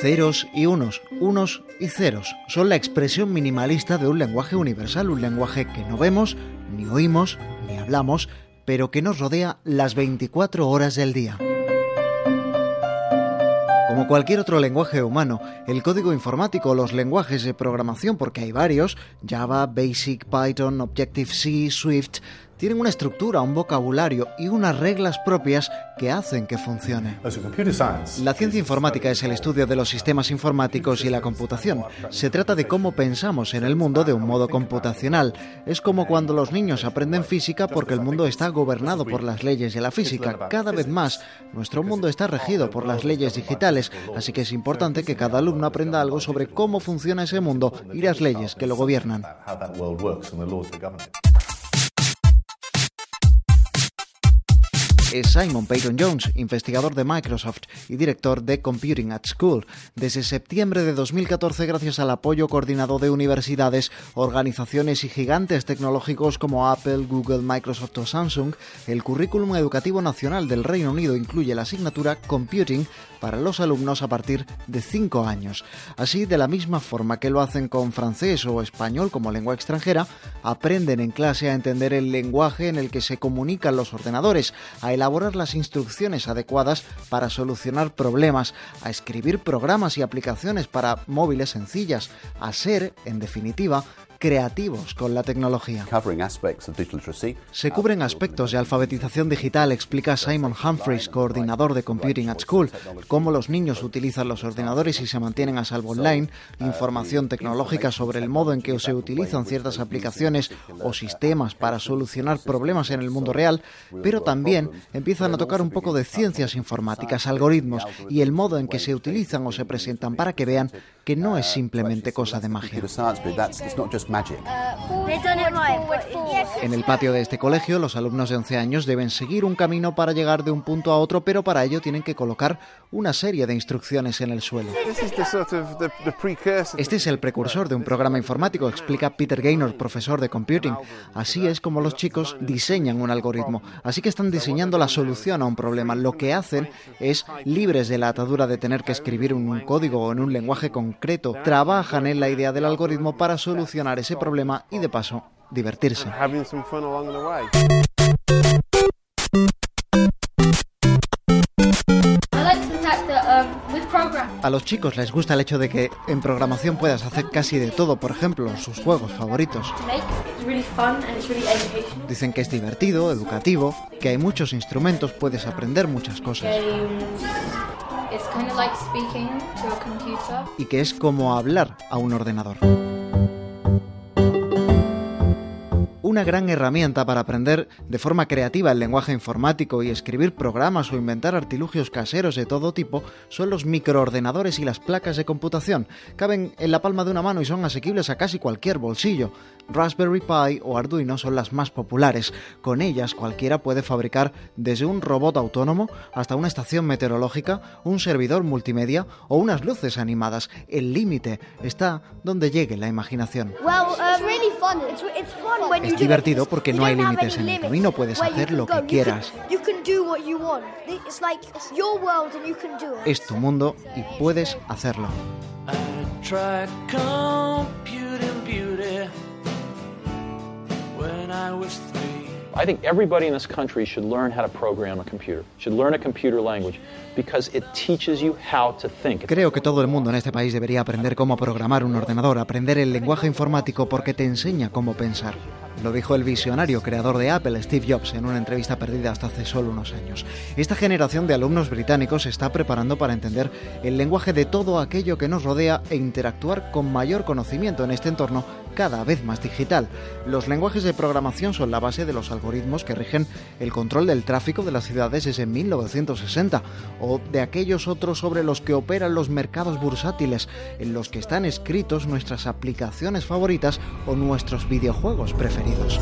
Ceros y unos, unos y ceros son la expresión minimalista de un lenguaje universal, un lenguaje que no vemos, ni oímos, ni hablamos, pero que nos rodea las 24 horas del día. Como cualquier otro lenguaje humano, el código informático los lenguajes de programación, porque hay varios, Java, Basic, Python, Objective-C, Swift, tienen una estructura, un vocabulario y unas reglas propias que hacen que funcione. La ciencia informática es el estudio de los sistemas informáticos y la computación. Se trata de cómo pensamos en el mundo de un modo computacional. Es como cuando los niños aprenden física porque el mundo está gobernado por las leyes de la física. Cada vez más, nuestro mundo está regido por las leyes digitales, así que es importante que cada alumno aprenda algo sobre cómo funciona ese mundo y las leyes que lo gobiernan. Es Simon Peyton Jones, investigador de Microsoft y director de Computing at School. Desde septiembre de 2014, gracias al apoyo coordinado de universidades, organizaciones y gigantes tecnológicos como Apple, Google, Microsoft o Samsung, el currículum educativo nacional del Reino Unido incluye la asignatura Computing para los alumnos a partir de 5 años. Así, de la misma forma que lo hacen con francés o español como lengua extranjera, aprenden en clase a entender el lenguaje en el que se comunican los ordenadores, elaborar las instrucciones adecuadas para solucionar problemas, a escribir programas y aplicaciones para móviles sencillas, a ser, en definitiva, creativos con la tecnología. Se cubren aspectos de alfabetización digital, explica Simon Humphries, coordinador de Computing at School, cómo los niños utilizan los ordenadores y se mantienen a salvo online, información tecnológica sobre el modo en que se utilizan ciertas aplicaciones o sistemas para solucionar problemas en el mundo real, pero también empiezan a tocar un poco de ciencias informáticas, algoritmos y el modo en que se utilizan o se presentan para que vean que no es simplemente cosa de magia. En el patio de este colegio, los alumnos de 11 años deben seguir un camino para llegar de un punto a otro, pero para ello tienen que colocar una serie de instrucciones en el suelo. Este es el precursor de un programa informático, explica Peter Gaynor, profesor de computing. Así es como los chicos diseñan un algoritmo. Así que están diseñando la solución a un problema. Lo que hacen es, libres de la atadura de tener que escribir un código o en un lenguaje concreto, trabajan en la idea del algoritmo para solucionar ese problema y de paso divertirse. A los chicos les gusta el hecho de que en programación puedas hacer casi de todo, por ejemplo, sus juegos favoritos. Dicen que es divertido, educativo, que hay muchos instrumentos, puedes aprender muchas cosas. Y que es como hablar a un ordenador. Una gran herramienta para aprender de forma creativa el lenguaje informático y escribir programas o inventar artilugios caseros de todo tipo son los microordenadores y las placas de computación. Caben en la palma de una mano y son asequibles a casi cualquier bolsillo. Raspberry Pi o Arduino son las más populares. Con ellas cualquiera puede fabricar desde un robot autónomo hasta una estación meteorológica, un servidor multimedia o unas luces animadas. El límite está donde llegue la imaginación. Es divertido porque no hay límites en el camino, puedes hacer lo que quieras. Es tu mundo y puedes hacerlo. I think everybody in this country should learn how to program a computer, should learn a computer language, because it teaches you how to think. Creo que todo el mundo en este país debería aprender cómo programar un ordenador, aprender el lenguaje informático porque te enseña cómo pensar. Lo dijo el visionario creador de Apple, Steve Jobs, en una entrevista perdida hasta hace solo unos años. Esta generación de alumnos británicos se está preparando para entender el lenguaje de todo aquello que nos rodea e interactuar con mayor conocimiento en este entorno cada vez más digital. Los lenguajes de programación son la base de los algoritmos que rigen el control del tráfico de las ciudades desde 1960 o de aquellos otros sobre los que operan los mercados bursátiles, en los que están escritos nuestras aplicaciones favoritas o nuestros videojuegos preferidos.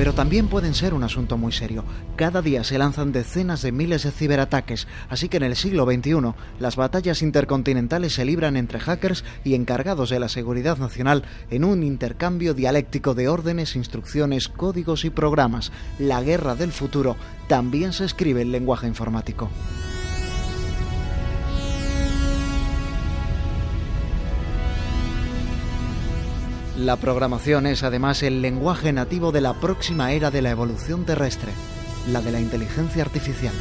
Pero también pueden ser un asunto muy serio. Cada día se lanzan decenas de miles de ciberataques, así que en el siglo XXI las batallas intercontinentales se libran entre hackers y encargados de la seguridad nacional en un intercambio dialéctico de órdenes, instrucciones, códigos y programas. La guerra del futuro también se escribe en lenguaje informático. La programación es además el lenguaje nativo de la próxima era de la evolución terrestre, la de la inteligencia artificial.